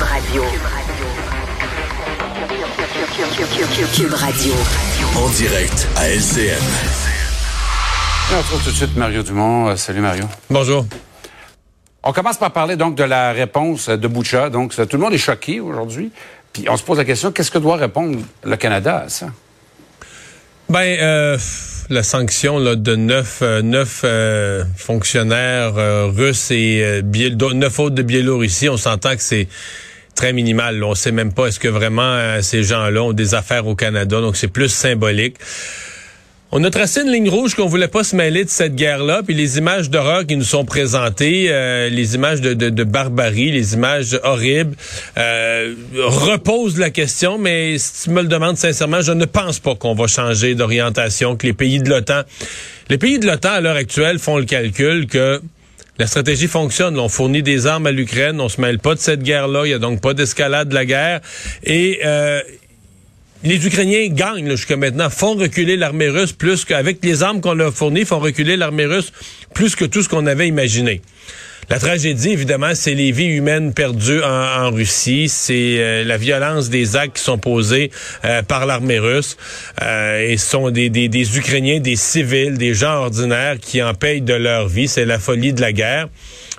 Cube Radio. Cube Radio. En direct à LCN. On retrouve tout de suite Mario Dumont. Euh, salut Mario. Bonjour. On commence par parler donc de la réponse de Boucha. Donc tout le monde est choqué aujourd'hui. Puis on se pose la question qu'est-ce que doit répondre le Canada à ça? Ben euh, la sanction là, de neuf, euh, neuf euh, fonctionnaires euh, russes et euh, neuf autres de Biélorussie, on s'entend que c'est très minimal. On sait même pas est-ce que vraiment euh, ces gens-là ont des affaires au Canada, donc c'est plus symbolique. On a tracé une ligne rouge qu'on voulait pas se mêler de cette guerre-là, puis les images d'horreur qui nous sont présentées, euh, les images de barbarie, les images horribles, euh, reposent la question, mais si tu me le demandes sincèrement, je ne pense pas qu'on va changer d'orientation, que les pays de l'OTAN, les pays de l'OTAN à l'heure actuelle font le calcul que la stratégie fonctionne. On fournit des armes à l'Ukraine, on se mêle pas de cette guerre-là, il y a donc pas d'escalade de la guerre, et euh, les Ukrainiens gagnent jusqu'à maintenant, font reculer l'armée russe plus qu'avec les armes qu'on leur fournit, font reculer l'armée russe plus que tout ce qu'on avait imaginé. La tragédie, évidemment, c'est les vies humaines perdues en, en Russie, c'est euh, la violence des actes qui sont posés euh, par l'armée russe. Euh, et ce sont des, des, des Ukrainiens, des civils, des gens ordinaires qui en payent de leur vie. C'est la folie de la guerre.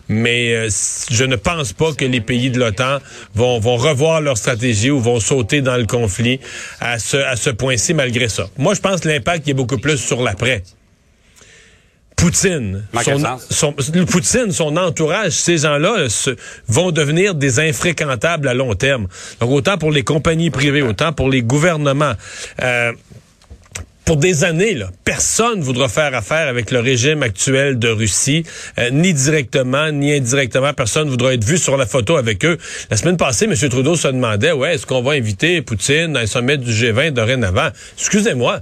Mais euh, je ne pense pas que les pays de l'OTAN vont, vont revoir leur stratégie ou vont sauter dans le conflit à ce, à ce point-ci malgré ça. Moi, je pense que l'impact est beaucoup plus sur l'après. Poutine, son, sens? son- le Poutine, son entourage, ces gens-là euh, vont devenir des infréquentables à long terme. Donc autant pour les compagnies privées, autant pour les gouvernements. Euh, pour des années, là, personne ne voudra faire affaire avec le régime actuel de Russie, euh, ni directement, ni indirectement. Personne ne voudra être vu sur la photo avec eux. La semaine passée, M. Trudeau se demandait, ouais, est-ce qu'on va inviter Poutine à un sommet du G20 dorénavant? Excusez-moi.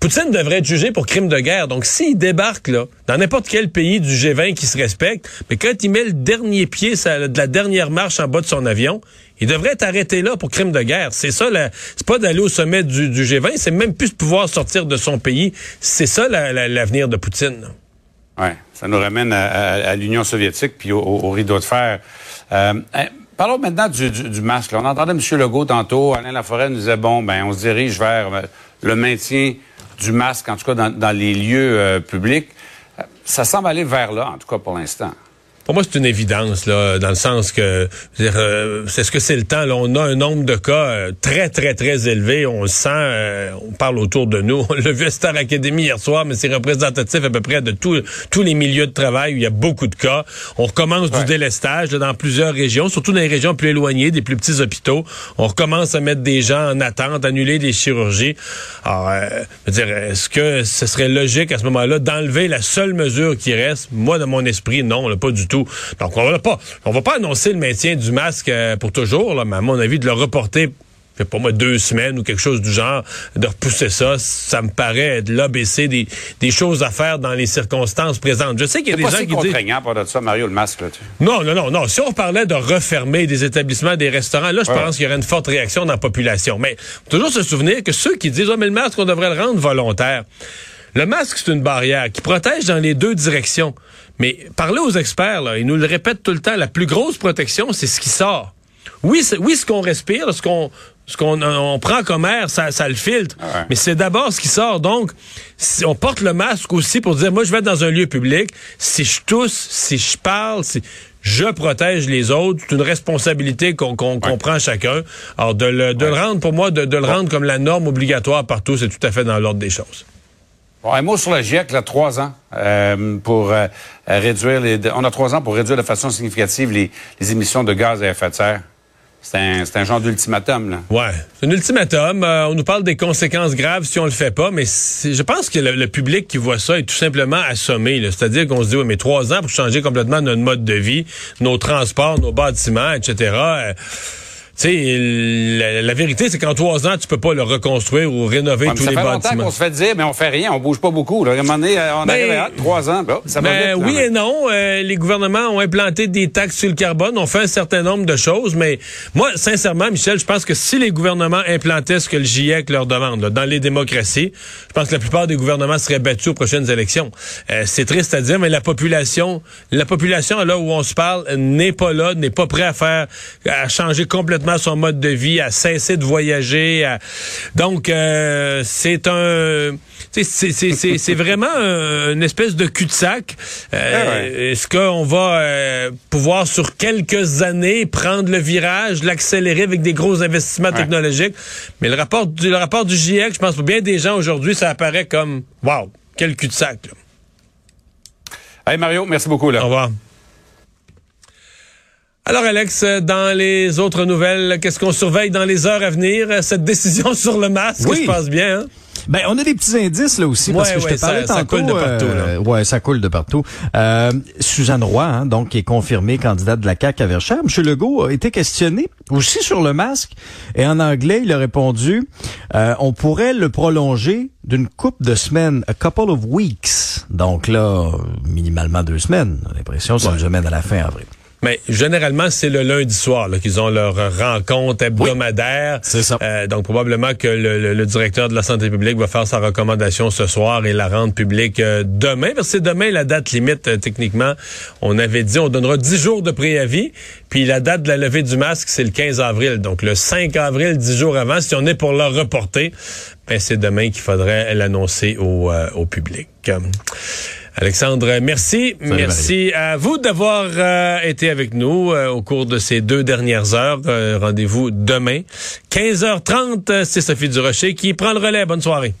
Poutine devrait être jugé pour crime de guerre. Donc, s'il débarque là, dans n'importe quel pays du G20 qui se respecte, mais quand il met le dernier pied de la dernière marche en bas de son avion, il devrait être arrêté là pour crime de guerre. C'est ça, c'est pas d'aller au sommet du, du G20, c'est même plus de pouvoir sortir de son pays. C'est ça la- la- l'avenir de Poutine. Oui, ça nous ramène à, l'Union soviétique puis au, au- au rideau de fer. Euh, hein, parlons maintenant du, du- masque. On entendait M. Legault tantôt, Alain Laforêt nous disait, bon, ben on se dirige vers euh, le maintien du masque, en tout cas dans, dans les lieux euh, publics. Euh, Ça semble aller vers là, en tout cas pour l'instant. Pour moi, c'est une évidence, là, dans le sens que, euh, c'est ce que c'est le temps. Là, on a un nombre de cas euh, très, très, très élevé. On le sent, euh, on parle autour de nous. On l'a vu à Star Academy hier soir, mais c'est représentatif à peu près de tous tous les milieux de travail où il y a beaucoup de cas. On recommence Ouais. du délestage là, dans plusieurs régions, surtout dans les régions plus éloignées, des plus petits hôpitaux. On recommence à mettre des gens en attente, annuler des chirurgies. Alors, euh, je veux dire, est-ce que ce serait logique à ce moment-là d'enlever la seule mesure qui reste? Moi, dans mon esprit, non, là, pas du tout. Donc, on va pas, on va pas annoncer le maintien du masque euh, pour toujours, là, mais à mon avis, de le reporter je sais pas moi, deux semaines ou quelque chose du genre, de repousser ça, ça me paraît de l'ABC des, des choses à faire dans les circonstances présentes. Je sais qu'il y a des pas gens si qui disent... contraignant pour de ça, Mario, le masque. Là, tu- Non, non, non, non. Si on parlait de refermer des établissements, des restaurants, là, je Ouais. pense qu'il y aurait une forte réaction dans la population. Mais faut toujours se souvenir que ceux qui disent, oh, mais le masque, on devrait le rendre volontaire. Le masque, c'est une barrière qui protège dans les deux directions. Mais parlez aux experts, là, ils nous le répètent tout le temps, la plus grosse protection, c'est ce qui sort. Oui, oui, ce qu'on respire, ce qu'on ce qu'on on prend comme air, ça, ça le filtre. Ah ouais. Mais c'est d'abord ce qui sort. Donc, si on porte le masque aussi pour dire, moi, je vais être dans un lieu public. Si je tousse, si je parle, si je protège les autres, c'est une responsabilité qu'on qu'on qu'on prend chacun. Alors, de le, de le rendre, pour moi, de, de le rendre comme la norme obligatoire partout, c'est tout à fait dans l'ordre des choses. Un mot sur le GIEC, là, trois ans euh, pour euh, réduire les. On a trois ans pour réduire de façon significative les, émissions de gaz à effet de serre. C'est un, genre d'ultimatum, là. Ouais, c'est un ultimatum. Euh, on nous parle des conséquences graves si on le fait pas, mais je pense que le, le public qui voit ça est tout simplement assommé. C'est-à-dire qu'on se dit, oui, mais trois ans pour changer complètement notre mode de vie, nos transports, nos bâtiments, etc. sais, la, la vérité, c'est qu'en trois ans, tu peux pas le reconstruire ou rénover Ouais, tous ça les fait longtemps qu'on se fait dire, mais on fait rien, on bouge pas beaucoup. Là. À un moment donné, euh, on Ben, arrive à trois ans, bon, ça va Ben, vite, oui et non. Euh, les gouvernements ont implanté des taxes sur le carbone, ont fait un certain nombre de choses, mais moi, sincèrement, Michel, je pense que si les gouvernements implantaient ce que le GIEC leur demande là, dans les démocraties, je pense que la plupart des gouvernements seraient battus aux prochaines élections. Euh, c'est triste à dire, mais la population, la population là où on se parle n'est pas là, n'est pas prêt à faire, à changer complètement son mode de vie, à cesser de voyager. à- Donc, euh, c'est un, c'est- c'est c'est- c'est vraiment un- une espèce de cul-de-sac. Euh, Ah ouais. Est-ce qu'on va euh, pouvoir sur quelques années prendre le virage, l'accélérer avec des gros investissements Ouais. technologiques? Mais le rapport du le rapport du GIEC, je pense pour bien des gens aujourd'hui, ça apparaît comme wow, quel cul-de-sac. Hey Mario, merci beaucoup. Là. Au revoir. Alors Alex, dans les autres nouvelles, qu'est-ce qu'on surveille dans les heures à venir? Cette décision sur le masque, Oui. je pense bien. Hein? Ben, on a des petits indices là aussi parce Ouais, que je te parlais ça- ça tantôt. coule de partout, euh, ouais, ça coule de partout. Euh, Suzanne Roy, hein, donc qui est confirmée candidate de la CAQ à Verchères. M. Legault a été questionné aussi sur le masque et en anglais, il a répondu euh, on pourrait le prolonger d'une couple de semaines, a couple of weeks. Donc là, minimalement deux semaines. On a l'impression ça nous amène à la fin avril. Mais généralement, c'est le lundi soir qu'ils ont leur rencontre hebdomadaire. c'est ça. Euh, donc probablement que le, le- le directeur de la santé publique va faire sa recommandation ce soir et la rendre publique euh, demain. Parce que c'est demain la date limite euh, techniquement. On avait dit on donnera 10 jours de préavis. Puis la date de la levée du masque, c'est le 15 avril. Donc le 5 avril, 10 jours avant, si on est pour le reporter, ben, c'est demain qu'il faudrait l'annoncer au, euh, au public. Alexandre, merci. merci à vous d'avoir euh, été avec nous euh, au cours de ces deux dernières heures. Euh, Rendez-vous demain. 15h30, euh, c'est Sophie Durocher qui prend le relais. Bonne soirée.